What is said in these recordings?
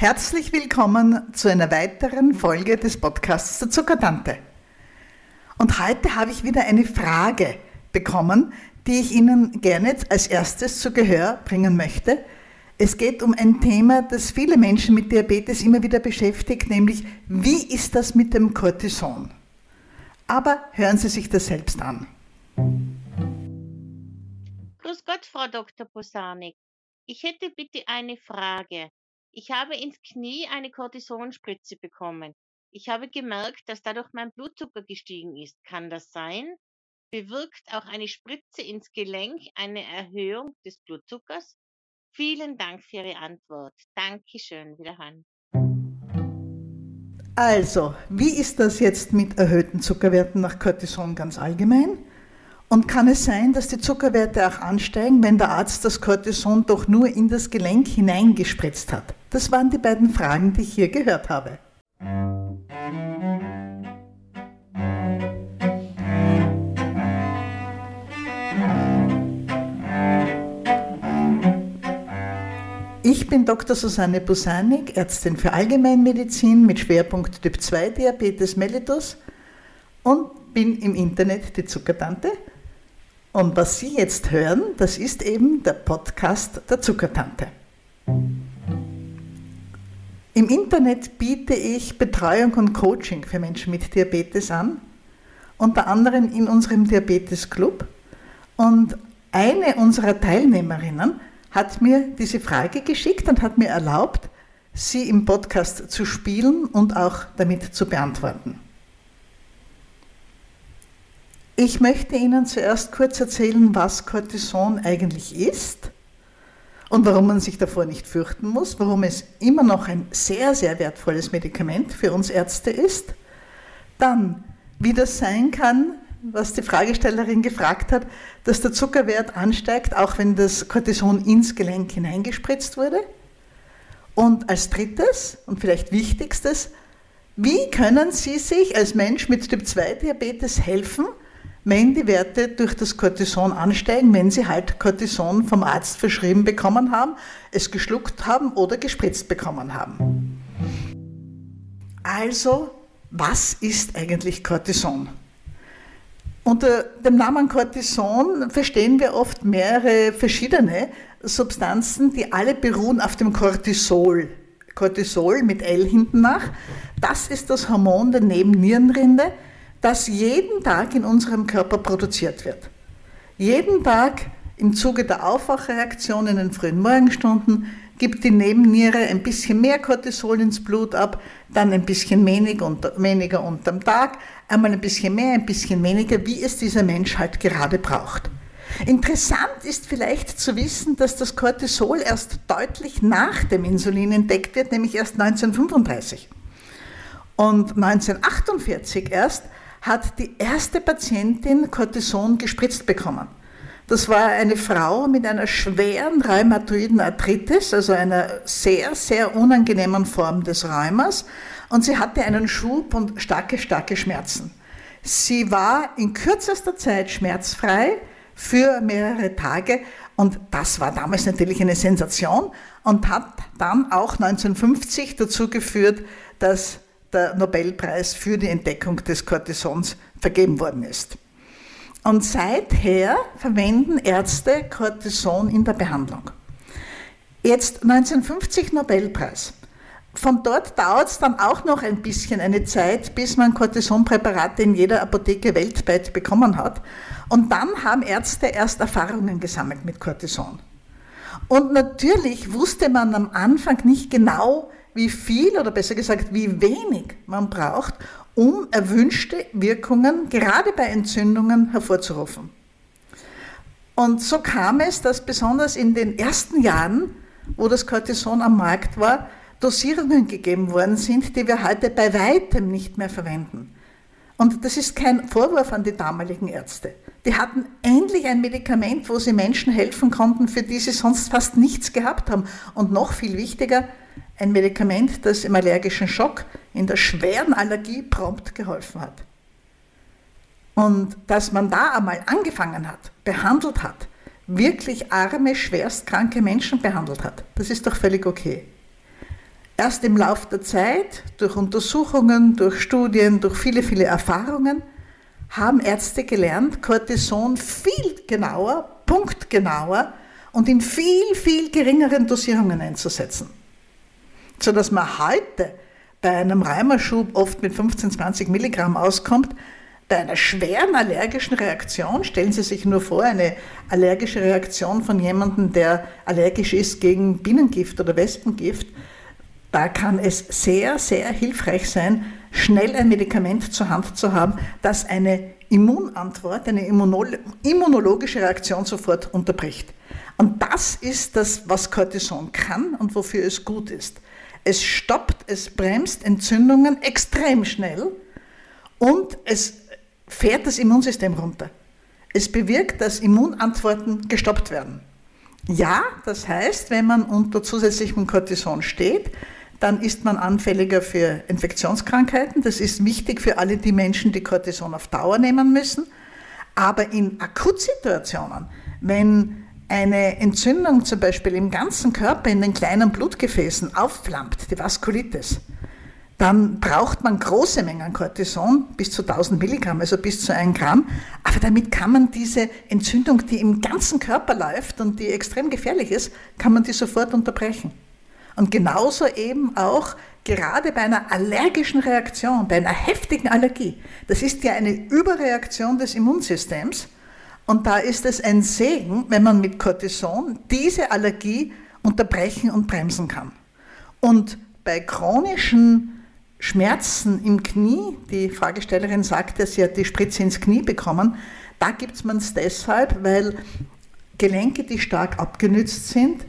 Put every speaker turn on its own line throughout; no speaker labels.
Herzlich willkommen zu einer weiteren Folge des Podcasts der Zuckertante. Und heute habe ich wieder eine Frage bekommen, die ich Ihnen gerne als erstes zu Gehör bringen möchte. Es geht um ein Thema, das viele Menschen mit Diabetes immer wieder beschäftigt, nämlich wie ist das mit dem Cortison? Aber hören Sie sich das selbst an.
Grüß Gott, Frau Dr. Posanik. Ich hätte bitte eine Frage. Ich habe ins Knie eine Kortisonspritze bekommen. Ich habe gemerkt, dass dadurch mein Blutzucker gestiegen ist. Kann das sein? Bewirkt auch eine Spritze ins Gelenk eine Erhöhung des Blutzuckers? Vielen Dank für Ihre Antwort. Dankeschön. Wiederhören.
Also, wie ist das jetzt mit erhöhten Zuckerwerten nach Cortison ganz allgemein? Und kann es sein, dass die Zuckerwerte auch ansteigen, wenn der Arzt das Cortison doch nur in das Gelenk hineingespritzt hat? Das waren die beiden Fragen, die ich hier gehört habe. Ich bin Dr. Susanne Busanik, Ärztin für Allgemeinmedizin mit Schwerpunkt Typ 2 Diabetes mellitus und bin im Internet die Zuckertante. Und was Sie jetzt hören, das ist eben der Podcast der Zuckertante. Im Internet biete ich Betreuung und Coaching für Menschen mit Diabetes an, unter anderem in unserem Diabetes Club. Und eine unserer Teilnehmerinnen hat mir diese Frage geschickt und hat mir erlaubt, sie im Podcast zu spielen und auch damit zu beantworten. Ich möchte Ihnen zuerst kurz erzählen, was Cortison eigentlich ist und warum man sich davor nicht fürchten muss, warum es immer noch ein sehr, sehr wertvolles Medikament für uns Ärzte ist. Dann, wie das sein kann, was die Fragestellerin gefragt hat, dass der Zuckerwert ansteigt, auch wenn das Cortison ins Gelenk hineingespritzt wurde. Und als drittes und vielleicht wichtigstes, wie können Sie sich als Mensch mit Typ-2-Diabetes helfen, wenn die Werte durch das Cortison ansteigen, wenn sie halt Cortison vom Arzt verschrieben bekommen haben, es geschluckt haben oder gespritzt bekommen haben. Also, was ist eigentlich Cortison? Unter dem Namen Cortison verstehen wir oft mehrere verschiedene Substanzen, die alle beruhen auf dem Cortisol. Cortisol mit L hinten nach. Das ist das Hormon der Nebennierenrinde, das jeden Tag in unserem Körper produziert wird. Jeden Tag im Zuge der Aufwachreaktion in den frühen Morgenstunden gibt die Nebenniere ein bisschen mehr Cortisol ins Blut ab, dann ein bisschen weniger, unter, weniger unterm Tag, einmal ein bisschen mehr, ein bisschen weniger, wie es dieser Mensch halt gerade braucht. Interessant ist vielleicht zu wissen, dass das Cortisol erst deutlich nach dem Insulin entdeckt wird, nämlich erst 1935. Und 1948 erst hat die erste Patientin Cortison gespritzt bekommen. Das war eine Frau mit einer schweren rheumatoiden Arthritis, also einer sehr, sehr unangenehmen Form des Rheumas. Und sie hatte einen Schub und starke, starke Schmerzen. Sie war in kürzester Zeit schmerzfrei für mehrere Tage und das war damals natürlich eine Sensation und hat dann auch 1950 dazu geführt, dass der Nobelpreis für die Entdeckung des Cortisons vergeben worden ist. Und seither verwenden Ärzte Cortison in der Behandlung. Jetzt 1950 Nobelpreis. Von dort dauert es dann auch noch ein bisschen eine Zeit, bis man Cortisonpräparate in jeder Apotheke weltweit bekommen hat. Und dann haben Ärzte erst Erfahrungen gesammelt mit Cortison. Und natürlich wusste man am Anfang nicht genau, wie viel oder besser gesagt, wie wenig man braucht, um erwünschte Wirkungen gerade bei Entzündungen hervorzurufen. Und so kam es, dass besonders in den ersten Jahren, wo das Cortison am Markt war, Dosierungen gegeben worden sind, die wir heute bei weitem nicht mehr verwenden. Und das ist kein Vorwurf an die damaligen Ärzte. Die hatten endlich ein Medikament, wo sie Menschen helfen konnten, für die sie sonst fast nichts gehabt haben. Und noch viel wichtiger, ein Medikament, das im allergischen Schock, in der schweren Allergie prompt geholfen hat. Und dass man da einmal angefangen hat, behandelt hat, wirklich arme, schwerstkranke Menschen behandelt hat, das ist doch völlig okay. Erst im Laufe der Zeit, durch Untersuchungen, durch Studien, durch viele, viele Erfahrungen, haben Ärzte gelernt, Cortison viel genauer, punktgenauer und in viel, viel geringeren Dosierungen einzusetzen. Sodass man heute bei einem Reimerschub oft mit 15, 20 Milligramm auskommt. Bei einer schweren allergischen Reaktion, stellen Sie sich nur vor, eine allergische Reaktion von jemandem, der allergisch ist gegen Bienengift oder Wespengift, da kann es sehr, sehr hilfreich sein, schnell ein Medikament zur Hand zu haben, das eine Immunantwort, eine immunologische Reaktion sofort unterbricht. Und das ist das, was Cortison kann und wofür es gut ist. Es stoppt, es bremst Entzündungen extrem schnell und es fährt das Immunsystem runter. Es bewirkt, dass Immunantworten gestoppt werden. Ja, das heißt, wenn man unter zusätzlichem Cortison steht, dann ist man anfälliger für Infektionskrankheiten. Das ist wichtig für alle die Menschen, die Cortison auf Dauer nehmen müssen. Aber in Akutsituationen, wenn eine Entzündung zum Beispiel im ganzen Körper in den kleinen Blutgefäßen aufflammt, die Vaskulitis, dann braucht man große Mengen Cortison, bis zu 1000 Milligramm, also bis zu 1 Gramm. Aber damit kann man diese Entzündung, die im ganzen Körper läuft und die extrem gefährlich ist, kann man die sofort unterbrechen. Und genauso eben auch gerade bei einer allergischen Reaktion, bei einer heftigen Allergie. Das ist ja eine Überreaktion des Immunsystems. Und da ist es ein Segen, wenn man mit Cortison diese Allergie unterbrechen und bremsen kann. Und bei chronischen Schmerzen im Knie, die Fragestellerin sagte, sie hat die Spritze ins Knie bekommen, da gibt man es deshalb, weil Gelenke, die stark abgenützt sind,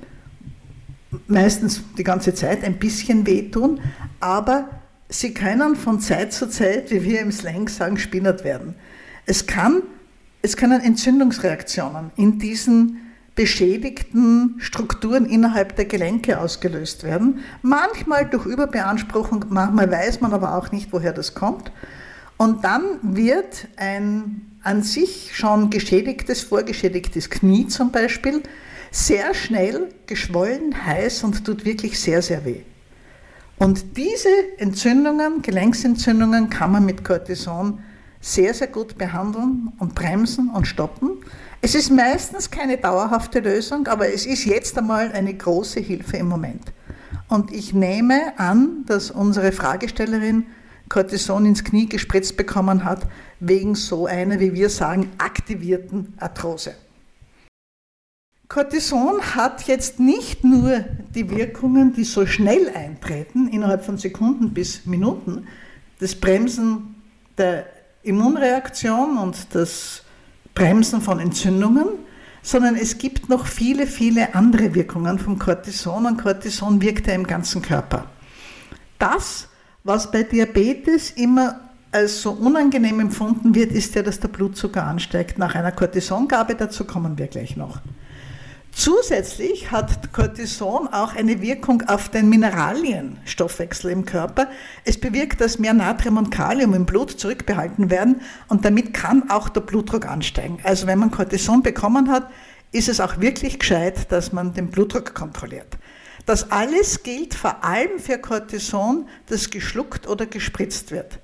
meistens die ganze Zeit ein bisschen wehtun, aber sie können von Zeit zu Zeit, wie wir im Slang sagen, spinnert werden. Es, kann, es können Entzündungsreaktionen in diesen beschädigten Strukturen innerhalb der Gelenke ausgelöst werden. Manchmal durch Überbeanspruchung, manchmal weiß man aber auch nicht, woher das kommt. Und dann wird ein an sich schon geschädigtes, vorgeschädigtes Knie zum Beispiel sehr schnell geschwollen, heiß und tut wirklich sehr, sehr weh. Und diese Entzündungen, Gelenksentzündungen, kann man mit Cortison sehr, sehr gut behandeln und bremsen und stoppen. Es ist meistens keine dauerhafte Lösung, aber es ist jetzt einmal eine große Hilfe im Moment. Und ich nehme an, dass unsere Fragestellerin Cortison ins Knie gespritzt bekommen hat, wegen so einer, wie wir sagen, aktivierten Arthrose. Cortison hat jetzt nicht nur die Wirkungen, die so schnell eintreten, innerhalb von Sekunden bis Minuten, das Bremsen der Immunreaktion und das Bremsen von Entzündungen, sondern es gibt noch viele, viele andere Wirkungen vom Cortison und Cortison wirkt ja im ganzen Körper. Das, was bei Diabetes immer als so unangenehm empfunden wird, ist ja, dass der Blutzucker ansteigt nach einer Cortisongabe, dazu kommen wir gleich noch. Zusätzlich hat Cortison auch eine Wirkung auf den Mineralienstoffwechsel im Körper. Es bewirkt, dass mehr Natrium und Kalium im Blut zurückbehalten werden und damit kann auch der Blutdruck ansteigen. Also wenn man Cortison bekommen hat, ist es auch wirklich gescheit, dass man den Blutdruck kontrolliert. Das alles gilt vor allem für Cortison, das geschluckt oder gespritzt wird.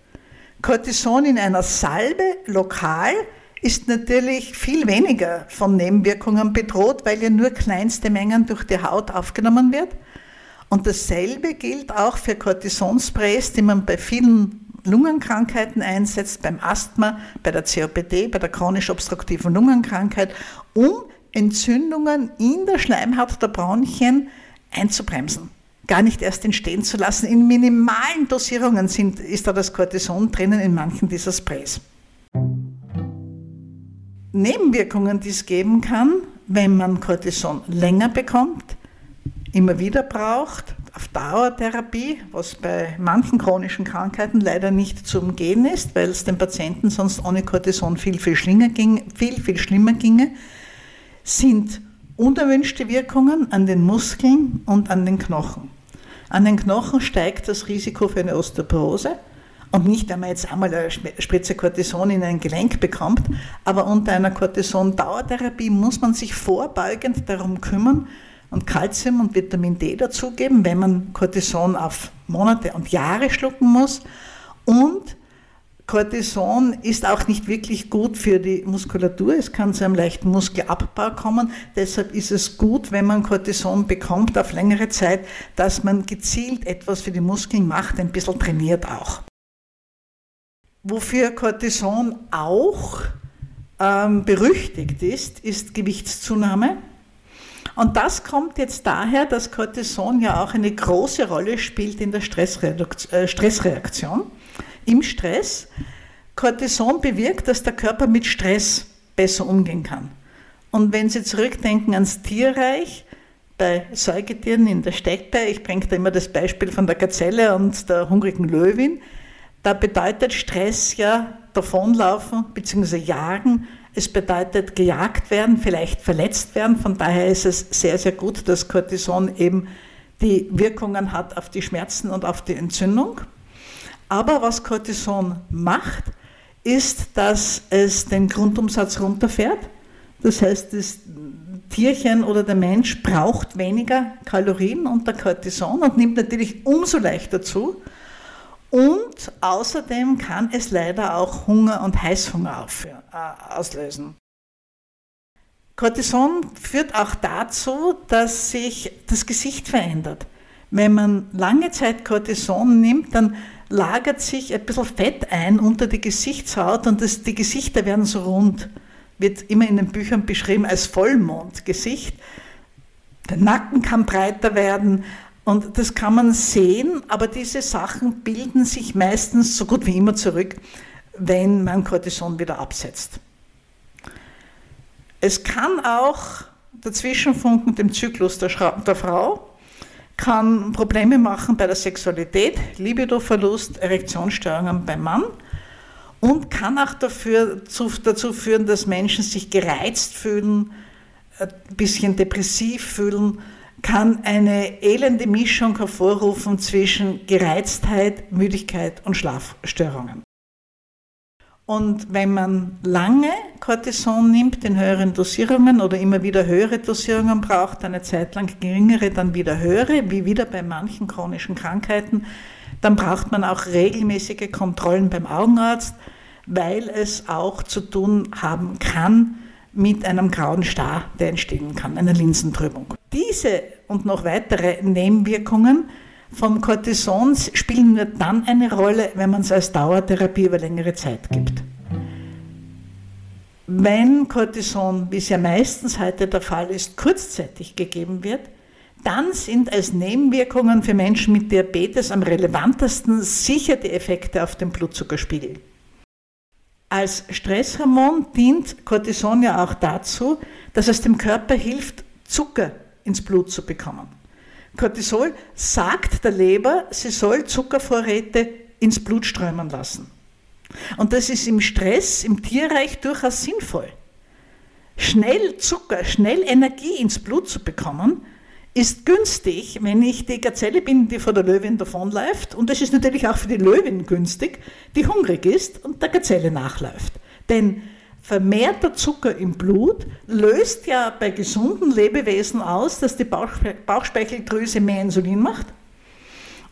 Cortison in einer Salbe lokal ist natürlich viel weniger von Nebenwirkungen bedroht, weil ja nur kleinste Mengen durch die Haut aufgenommen wird. Und dasselbe gilt auch für Cortisonsprays, die man bei vielen Lungenkrankheiten einsetzt, beim Asthma, bei der COPD, bei der chronisch obstruktiven Lungenkrankheit, um Entzündungen in der Schleimhaut der Bronchien einzubremsen. Gar nicht erst entstehen zu lassen. In minimalen Dosierungen sind, ist da das Cortison drinnen in manchen dieser Sprays. Nebenwirkungen, die es geben kann, wenn man Cortison länger bekommt, immer wieder braucht, auf Dauertherapie, was bei manchen chronischen Krankheiten leider nicht zu umgehen ist, weil es den Patienten sonst ohne Cortison viel, viel, schlimmer, ging, viel, viel schlimmer ginge, sind unerwünschte Wirkungen an den Muskeln und an den Knochen. An den Knochen steigt das Risiko für eine Osteoporose und nicht, wenn man jetzt einmal eine Spritze Cortison in ein Gelenk bekommt, aber unter einer Cortison-Dauertherapie muss man sich vorbeugend darum kümmern, und Kalzium und Vitamin D dazugeben, wenn man Cortison auf Monate und Jahre schlucken muss. Und Cortison ist auch nicht wirklich gut für die Muskulatur. Es kann zu einem leichten Muskelabbau kommen. Deshalb ist es gut, wenn man Cortison bekommt auf längere Zeit, dass man gezielt etwas für die Muskeln macht, ein bisschen trainiert auch. Wofür Cortison auch ähm, berüchtigt ist, ist Gewichtszunahme. Und das kommt jetzt daher, dass Cortison ja auch eine große Rolle spielt in der äh, Stressreaktion im Stress. Cortison bewirkt, dass der Körper mit Stress besser umgehen kann. Und wenn Sie zurückdenken ans Tierreich, bei Säugetieren in der Steckbei, ich bringe da immer das Beispiel von der Gazelle und der hungrigen Löwin, da bedeutet Stress ja davonlaufen bzw. jagen. Es bedeutet gejagt werden, vielleicht verletzt werden. Von daher ist es sehr, sehr gut, dass Cortison eben die Wirkungen hat auf die Schmerzen und auf die Entzündung. Aber was Cortison macht, ist, dass es den Grundumsatz runterfährt. Das heißt, das Tierchen oder der Mensch braucht weniger Kalorien unter Cortison und nimmt natürlich umso leichter zu. Und außerdem kann es leider auch Hunger und Heißhunger äh, auslösen. Cortison führt auch dazu, dass sich das Gesicht verändert. Wenn man lange Zeit Cortison nimmt, dann lagert sich ein bisschen Fett ein unter die Gesichtshaut und das, die Gesichter werden so rund. Wird immer in den Büchern beschrieben als Vollmondgesicht. Der Nacken kann breiter werden und das kann man sehen, aber diese Sachen bilden sich meistens so gut wie immer zurück, wenn man Cortison wieder absetzt. Es kann auch der Zwischenfunk mit dem Zyklus der, der Frau kann Probleme machen bei der Sexualität, Libidoverlust, Erektionsstörungen beim Mann und kann auch dafür, dazu führen, dass Menschen sich gereizt fühlen, ein bisschen depressiv fühlen, kann eine elende Mischung hervorrufen zwischen Gereiztheit, Müdigkeit und Schlafstörungen. Und wenn man lange Cortison nimmt in höheren Dosierungen oder immer wieder höhere Dosierungen braucht, eine Zeit lang geringere, dann wieder höhere, wie wieder bei manchen chronischen Krankheiten, dann braucht man auch regelmäßige Kontrollen beim Augenarzt, weil es auch zu tun haben kann mit einem grauen Star, der entstehen kann, einer Linsentrübung. Diese und noch weitere Nebenwirkungen vom Cortison spielen nur dann eine Rolle, wenn man es als Dauertherapie über längere Zeit gibt. Wenn Cortison, wie es ja meistens heute der Fall ist, kurzzeitig gegeben wird, dann sind als Nebenwirkungen für Menschen mit Diabetes am relevantesten sicher die Effekte auf den Blutzuckerspiegel. Als Stresshormon dient Cortison ja auch dazu, dass es dem Körper hilft, Zucker ins Blut zu bekommen. Cortisol sagt der Leber, sie soll Zuckervorräte ins Blut strömen lassen. Und das ist im Stress, im Tierreich durchaus sinnvoll. Schnell Zucker, schnell Energie ins Blut zu bekommen, ist günstig, wenn ich die Gazelle bin, die vor der Löwin davonläuft. Und es ist natürlich auch für die Löwin günstig, die hungrig ist und der Gazelle nachläuft. Denn vermehrter Zucker im Blut löst ja bei gesunden Lebewesen aus, dass die Bauchspeicheldrüse mehr Insulin macht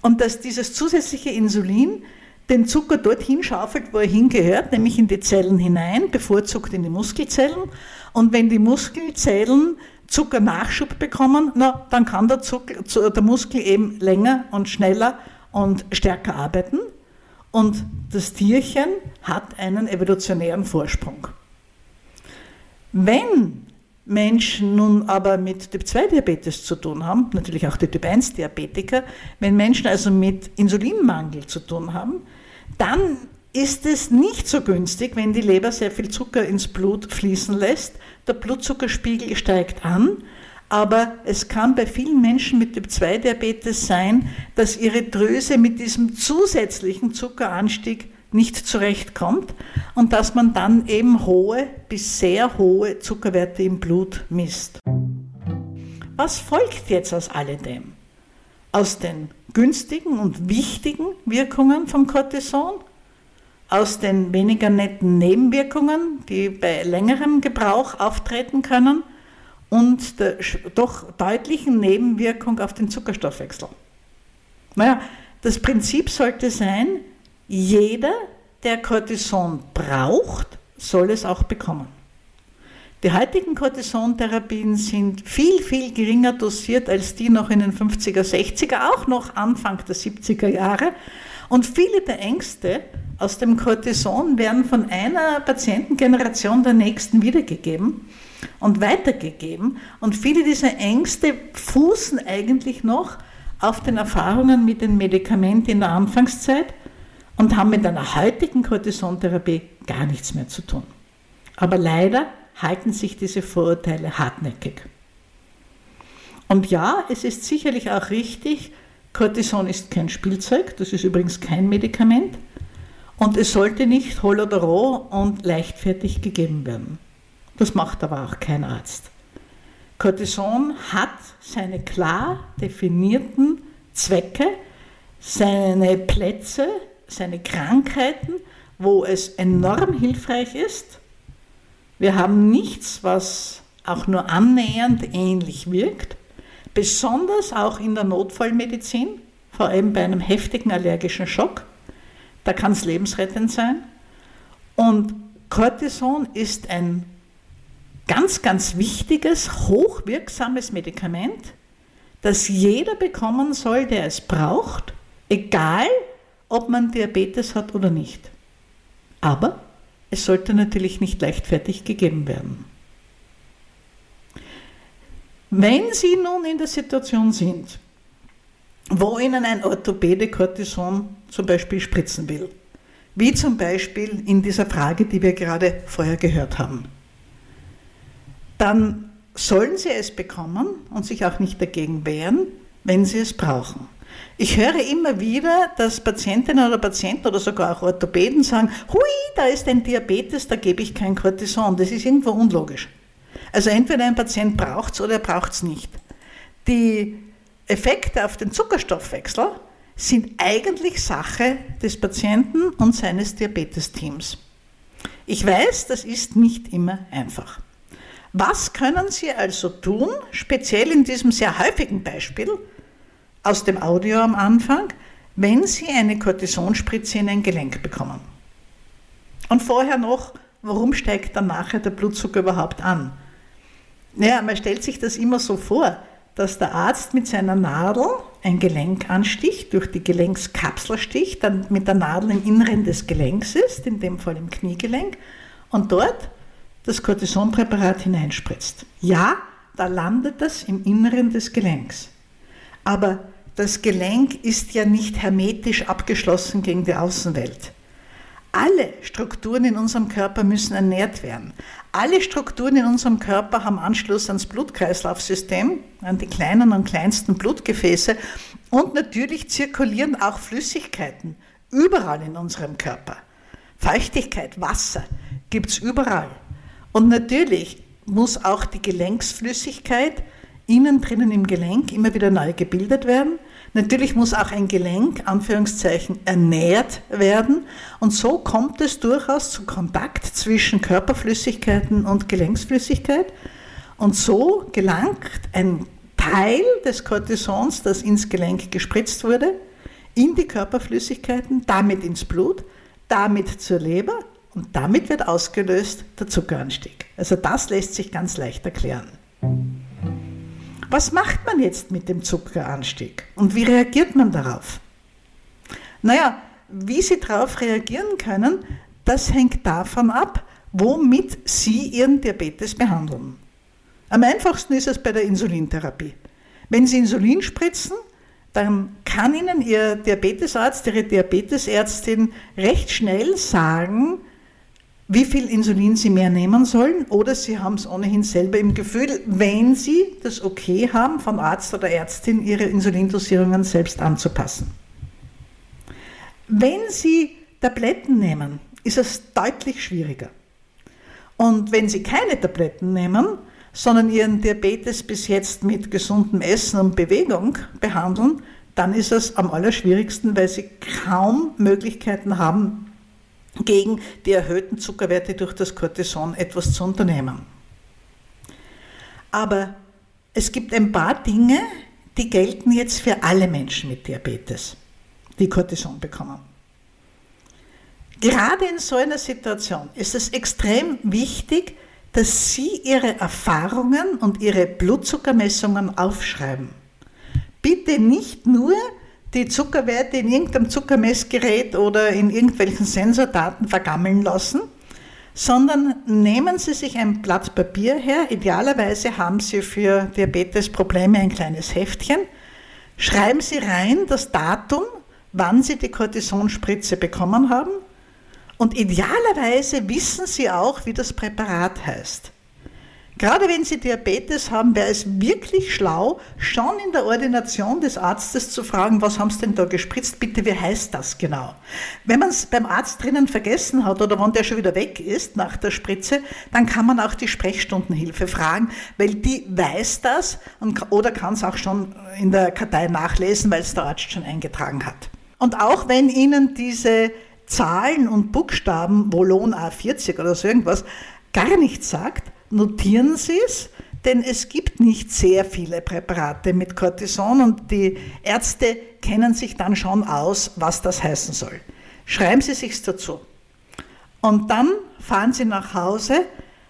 und dass dieses zusätzliche Insulin den Zucker dorthin schaufelt, wo er hingehört, nämlich in die Zellen hinein, bevorzugt in die Muskelzellen. Und wenn die Muskelzellen Zuckernachschub bekommen, na, dann kann der, Zucker, der Muskel eben länger und schneller und stärker arbeiten. Und das Tierchen hat einen evolutionären Vorsprung. Wenn Menschen nun aber mit Typ-2-Diabetes zu tun haben, natürlich auch die Typ-1-Diabetiker, wenn Menschen also mit Insulinmangel zu tun haben, dann ist es nicht so günstig, wenn die Leber sehr viel Zucker ins Blut fließen lässt. Der Blutzuckerspiegel steigt an, aber es kann bei vielen Menschen mit Typ-2-Diabetes sein, dass ihre Drüse mit diesem zusätzlichen Zuckeranstieg nicht zurechtkommt und dass man dann eben hohe bis sehr hohe Zuckerwerte im Blut misst. Was folgt jetzt aus alledem? Aus den günstigen und wichtigen Wirkungen vom Cortison, aus den weniger netten Nebenwirkungen, die bei längerem Gebrauch auftreten können und der doch deutlichen Nebenwirkung auf den Zuckerstoffwechsel. Naja, das Prinzip sollte sein, jeder, der Cortison braucht, soll es auch bekommen. Die heutigen Cortisontherapien sind viel, viel geringer dosiert als die noch in den 50er, 60er, auch noch Anfang der 70er Jahre. Und viele der Ängste aus dem Cortison werden von einer Patientengeneration der nächsten wiedergegeben und weitergegeben. Und viele dieser Ängste fußen eigentlich noch auf den Erfahrungen mit den Medikamenten in der Anfangszeit und haben mit einer heutigen Cortisontherapie gar nichts mehr zu tun. Aber leider halten sich diese Vorurteile hartnäckig. Und ja, es ist sicherlich auch richtig, Cortison ist kein Spielzeug, das ist übrigens kein Medikament und es sollte nicht holl oder roh und leichtfertig gegeben werden. Das macht aber auch kein Arzt. Cortison hat seine klar definierten Zwecke, seine Plätze, seine Krankheiten, wo es enorm hilfreich ist wir haben nichts, was auch nur annähernd ähnlich wirkt, besonders auch in der Notfallmedizin, vor allem bei einem heftigen allergischen Schock. Da kann es lebensrettend sein. Und Cortison ist ein ganz, ganz wichtiges, hochwirksames Medikament, das jeder bekommen soll, der es braucht, egal ob man Diabetes hat oder nicht. Aber es sollte natürlich nicht leichtfertig gegeben werden. Wenn Sie nun in der Situation sind, wo Ihnen ein Orthopäde Cortison zum Beispiel spritzen will, wie zum Beispiel in dieser Frage, die wir gerade vorher gehört haben, dann sollen Sie es bekommen und sich auch nicht dagegen wehren, wenn Sie es brauchen. Ich höre immer wieder, dass Patientinnen oder Patienten oder sogar auch Orthopäden sagen, hui, da ist ein Diabetes, da gebe ich kein Cortison. Das ist irgendwo unlogisch. Also entweder ein Patient braucht es oder er braucht es nicht. Die Effekte auf den Zuckerstoffwechsel sind eigentlich Sache des Patienten und seines Diabetesteams. Ich weiß, das ist nicht immer einfach. Was können Sie also tun, speziell in diesem sehr häufigen Beispiel, aus dem Audio am Anfang, wenn Sie eine Kortisonspritze in ein Gelenk bekommen. Und vorher noch, warum steigt dann nachher der Blutzucker überhaupt an? Naja, man stellt sich das immer so vor, dass der Arzt mit seiner Nadel ein Gelenk ansticht, durch die Gelenkskapsel sticht, dann mit der Nadel im Inneren des Gelenks ist, in dem Fall im Kniegelenk, und dort das Cortisonpräparat hineinspritzt. Ja, da landet das im Inneren des Gelenks. Aber das Gelenk ist ja nicht hermetisch abgeschlossen gegen die Außenwelt. Alle Strukturen in unserem Körper müssen ernährt werden. Alle Strukturen in unserem Körper haben Anschluss ans Blutkreislaufsystem, an die kleinen und kleinsten Blutgefäße und natürlich zirkulieren auch Flüssigkeiten überall in unserem Körper. Feuchtigkeit, Wasser gibt es überall. Und natürlich muss auch die Gelenksflüssigkeit innen drinnen im Gelenk immer wieder neu gebildet werden. Natürlich muss auch ein Gelenk, Anführungszeichen, ernährt werden. Und so kommt es durchaus zu Kontakt zwischen Körperflüssigkeiten und Gelenksflüssigkeit. Und so gelangt ein Teil des Cortisons, das ins Gelenk gespritzt wurde, in die Körperflüssigkeiten, damit ins Blut, damit zur Leber und damit wird ausgelöst der Zuckeranstieg. Also das lässt sich ganz leicht erklären. Was macht man jetzt mit dem Zuckeranstieg und wie reagiert man darauf? Naja, wie Sie darauf reagieren können, das hängt davon ab, womit Sie Ihren Diabetes behandeln. Am einfachsten ist es bei der Insulintherapie. Wenn Sie Insulin spritzen, dann kann Ihnen Ihr Diabetesarzt, Ihre Diabetesärztin recht schnell sagen, wie viel Insulin sie mehr nehmen sollen oder sie haben es ohnehin selber im Gefühl, wenn sie das Okay haben, vom Arzt oder Ärztin ihre Insulindosierungen selbst anzupassen. Wenn sie Tabletten nehmen, ist es deutlich schwieriger. Und wenn sie keine Tabletten nehmen, sondern ihren Diabetes bis jetzt mit gesundem Essen und Bewegung behandeln, dann ist es am allerschwierigsten, weil sie kaum Möglichkeiten haben, gegen die erhöhten Zuckerwerte durch das Cortison etwas zu unternehmen. Aber es gibt ein paar Dinge, die gelten jetzt für alle Menschen mit Diabetes, die Cortison bekommen. Gerade in so einer Situation ist es extrem wichtig, dass Sie Ihre Erfahrungen und Ihre Blutzuckermessungen aufschreiben. Bitte nicht nur die Zuckerwerte in irgendeinem Zuckermessgerät oder in irgendwelchen Sensordaten vergammeln lassen, sondern nehmen Sie sich ein Blatt Papier her. Idealerweise haben Sie für Diabetesprobleme ein kleines Heftchen. Schreiben Sie rein das Datum, wann Sie die Cortisonspritze bekommen haben und idealerweise wissen Sie auch, wie das Präparat heißt. Gerade wenn Sie Diabetes haben, wäre es wirklich schlau, schon in der Ordination des Arztes zu fragen, was haben Sie denn da gespritzt? Bitte, wie heißt das genau? Wenn man es beim Arzt drinnen vergessen hat oder wenn der schon wieder weg ist nach der Spritze, dann kann man auch die Sprechstundenhilfe fragen, weil die weiß das und, oder kann es auch schon in der Kartei nachlesen, weil es der Arzt schon eingetragen hat. Und auch wenn Ihnen diese Zahlen und Buchstaben, Volon A40 oder so irgendwas, gar nichts sagt, notieren Sie es, denn es gibt nicht sehr viele Präparate mit Cortison und die Ärzte kennen sich dann schon aus, was das heißen soll. Schreiben Sie sich's dazu. Und dann fahren Sie nach Hause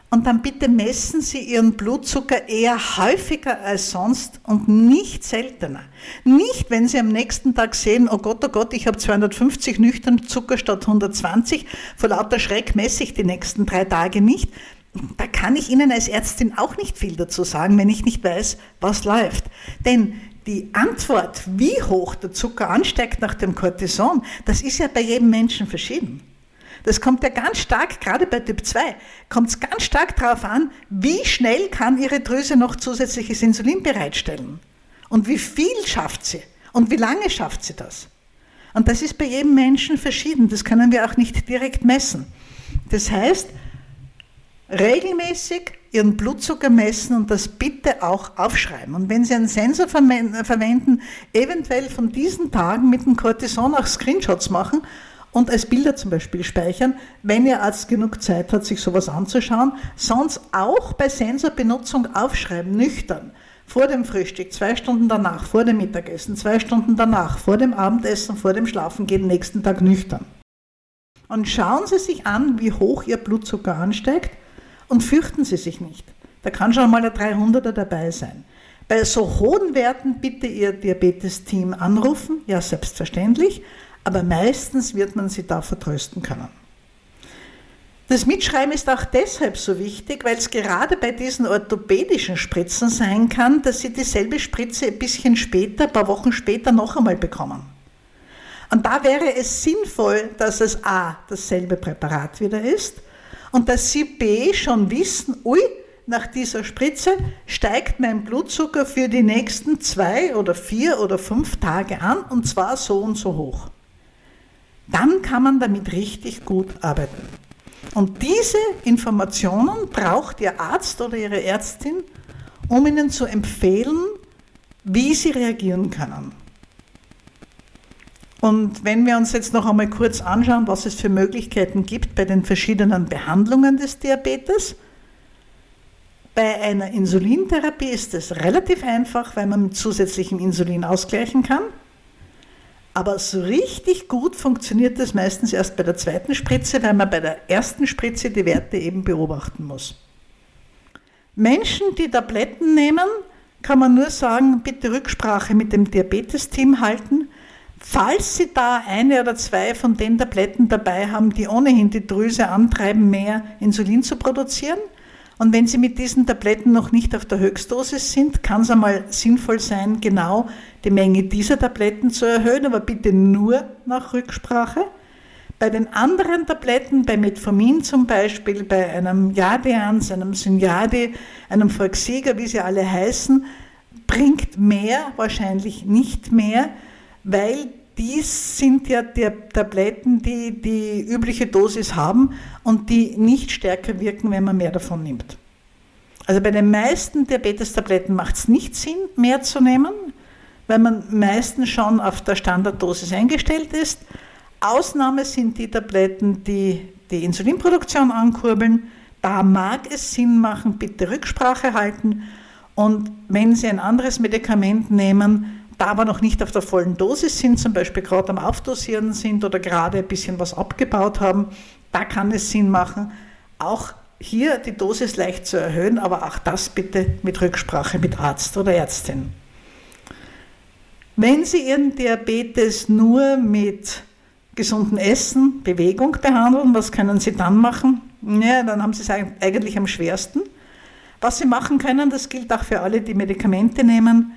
und dann bitte messen Sie Ihren Blutzucker eher häufiger als sonst und nicht seltener. Nicht, wenn Sie am nächsten Tag sehen, oh Gott, oh Gott, ich habe 250 nüchtern Zucker statt 120, vor lauter Schreck messe ich die nächsten drei Tage nicht. Da kann ich Ihnen als Ärztin auch nicht viel dazu sagen, wenn ich nicht weiß, was läuft. Denn die Antwort, wie hoch der Zucker ansteigt nach dem Cortison, das ist ja bei jedem Menschen verschieden. Das kommt ja ganz stark, gerade bei Typ 2, kommt es ganz stark darauf an, wie schnell kann Ihre Drüse noch zusätzliches Insulin bereitstellen. Und wie viel schafft sie? Und wie lange schafft sie das? Und das ist bei jedem Menschen verschieden. Das können wir auch nicht direkt messen. Das heißt, regelmäßig Ihren Blutzucker messen und das bitte auch aufschreiben. Und wenn Sie einen Sensor verwenden, eventuell von diesen Tagen mit dem Cortison auch Screenshots machen und als Bilder zum Beispiel speichern, wenn Ihr Arzt genug Zeit hat, sich sowas anzuschauen. Sonst auch bei Sensorbenutzung aufschreiben, nüchtern. Vor dem Frühstück, zwei Stunden danach, vor dem Mittagessen, zwei Stunden danach, vor dem Abendessen, vor dem Schlafengehen, nächsten Tag nüchtern. Und schauen Sie sich an, wie hoch Ihr Blutzucker ansteigt und fürchten Sie sich nicht. Da kann schon mal der 300er dabei sein. Bei so hohen Werten bitte Ihr Diabetes-Team anrufen, ja selbstverständlich, aber meistens wird man sie da vertrösten können. Das Mitschreiben ist auch deshalb so wichtig, weil es gerade bei diesen orthopädischen Spritzen sein kann, dass Sie dieselbe Spritze ein bisschen später, ein paar Wochen später noch einmal bekommen. Und da wäre es sinnvoll, dass es A, dasselbe Präparat wieder ist und dass Sie B, schon wissen, ui, nach dieser Spritze steigt mein Blutzucker für die nächsten zwei oder vier oder fünf Tage an und zwar so und so hoch dann kann man damit richtig gut arbeiten. Und diese Informationen braucht Ihr Arzt oder Ihre Ärztin, um Ihnen zu empfehlen, wie Sie reagieren können. Und wenn wir uns jetzt noch einmal kurz anschauen, was es für Möglichkeiten gibt bei den verschiedenen Behandlungen des Diabetes, bei einer Insulintherapie ist es relativ einfach, weil man mit zusätzlichem Insulin ausgleichen kann. Aber so richtig gut funktioniert das meistens erst bei der zweiten Spritze, weil man bei der ersten Spritze die Werte eben beobachten muss. Menschen, die Tabletten nehmen, kann man nur sagen, bitte Rücksprache mit dem Diabetesteam halten. Falls Sie da eine oder zwei von den Tabletten dabei haben, die ohnehin die Drüse antreiben, mehr Insulin zu produzieren, und wenn Sie mit diesen Tabletten noch nicht auf der Höchstdosis sind, kann es einmal sinnvoll sein, genau die Menge dieser Tabletten zu erhöhen, aber bitte nur nach Rücksprache. Bei den anderen Tabletten, bei Metformin zum Beispiel, bei einem Jadians, einem Synyadi, einem Forxiga, wie sie alle heißen, bringt mehr wahrscheinlich nicht mehr, weil dies sind ja die Tabletten, die die übliche Dosis haben und die nicht stärker wirken, wenn man mehr davon nimmt. Also bei den meisten Diabetes-Tabletten macht es nicht Sinn, mehr zu nehmen, weil man meistens schon auf der Standarddosis eingestellt ist. Ausnahme sind die Tabletten, die die Insulinproduktion ankurbeln. Da mag es Sinn machen, bitte Rücksprache halten. Und wenn Sie ein anderes Medikament nehmen, da aber noch nicht auf der vollen Dosis sind, zum Beispiel gerade am Aufdosieren sind oder gerade ein bisschen was abgebaut haben, da kann es Sinn machen, auch hier die Dosis leicht zu erhöhen, aber auch das bitte mit Rücksprache mit Arzt oder Ärztin. Wenn Sie Ihren Diabetes nur mit gesundem Essen, Bewegung behandeln, was können Sie dann machen? Ja, dann haben Sie es eigentlich am schwersten. Was Sie machen können, das gilt auch für alle, die Medikamente nehmen,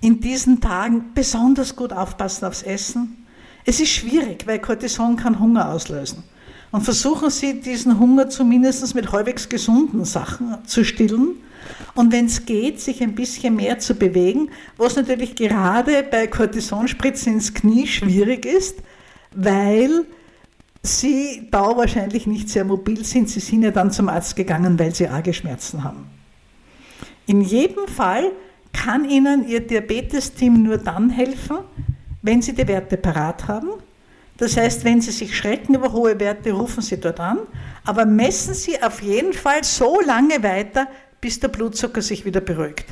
in diesen Tagen besonders gut aufpassen aufs Essen. Es ist schwierig, weil Cortison kann Hunger auslösen. Und versuchen Sie, diesen Hunger zumindest mit halbwegs gesunden Sachen zu stillen. Und wenn es geht, sich ein bisschen mehr zu bewegen, was natürlich gerade bei Cortisonspritzen ins Knie schwierig ist, weil Sie da wahrscheinlich nicht sehr mobil sind. Sie sind ja dann zum Arzt gegangen, weil Sie arge Schmerzen haben. In jedem Fall kann Ihnen Ihr Diabetesteam nur dann helfen, wenn Sie die Werte parat haben. Das heißt, wenn Sie sich schrecken über hohe Werte, rufen Sie dort an, aber messen Sie auf jeden Fall so lange weiter, bis der Blutzucker sich wieder beruhigt.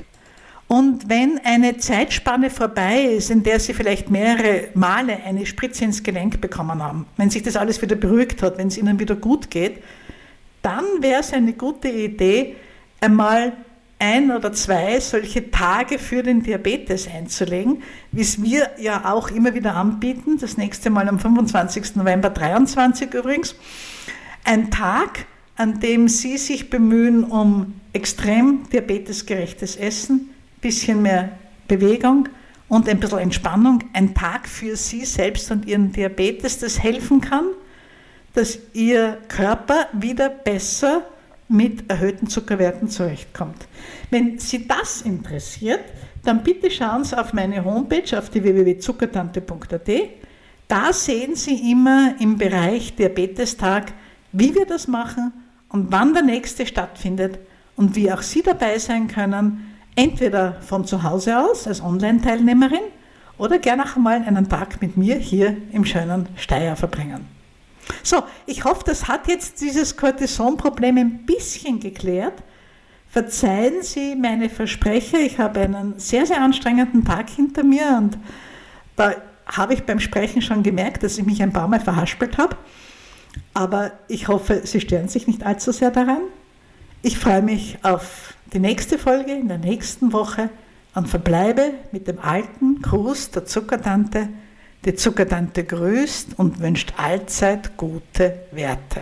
Und wenn eine Zeitspanne vorbei ist, in der Sie vielleicht mehrere Male eine Spritze ins Gelenk bekommen haben, wenn sich das alles wieder beruhigt hat, wenn es Ihnen wieder gut geht, dann wäre es eine gute Idee, einmal ein oder zwei solche Tage für den Diabetes einzulegen, wie es wir ja auch immer wieder anbieten, das nächste Mal am 25. November 23 übrigens, ein Tag, an dem Sie sich bemühen um extrem diabetesgerechtes Essen, bisschen mehr Bewegung und ein bisschen Entspannung, ein Tag für Sie selbst und Ihren Diabetes, das helfen kann, dass Ihr Körper wieder besser mit erhöhten Zuckerwerten zurechtkommt. Wenn Sie das interessiert, dann bitte schauen Sie auf meine Homepage auf die www.zuckertante.at. Da sehen Sie immer im Bereich Diabetestag, wie wir das machen und wann der nächste stattfindet und wie auch Sie dabei sein können, entweder von zu Hause aus als Online-Teilnehmerin oder gerne auch mal einen Tag mit mir hier im schönen Steyr verbringen. So, ich hoffe, das hat jetzt dieses Cortison-Problem ein bisschen geklärt. Verzeihen Sie meine Versprecher, ich habe einen sehr, sehr anstrengenden Tag hinter mir und da habe ich beim Sprechen schon gemerkt, dass ich mich ein paar Mal verhaspelt habe. Aber ich hoffe, Sie stören sich nicht allzu sehr daran. Ich freue mich auf die nächste Folge in der nächsten Woche und verbleibe mit dem alten Gruß der Zuckertante. Die Zuckertante grüßt und wünscht allzeit gute Werte.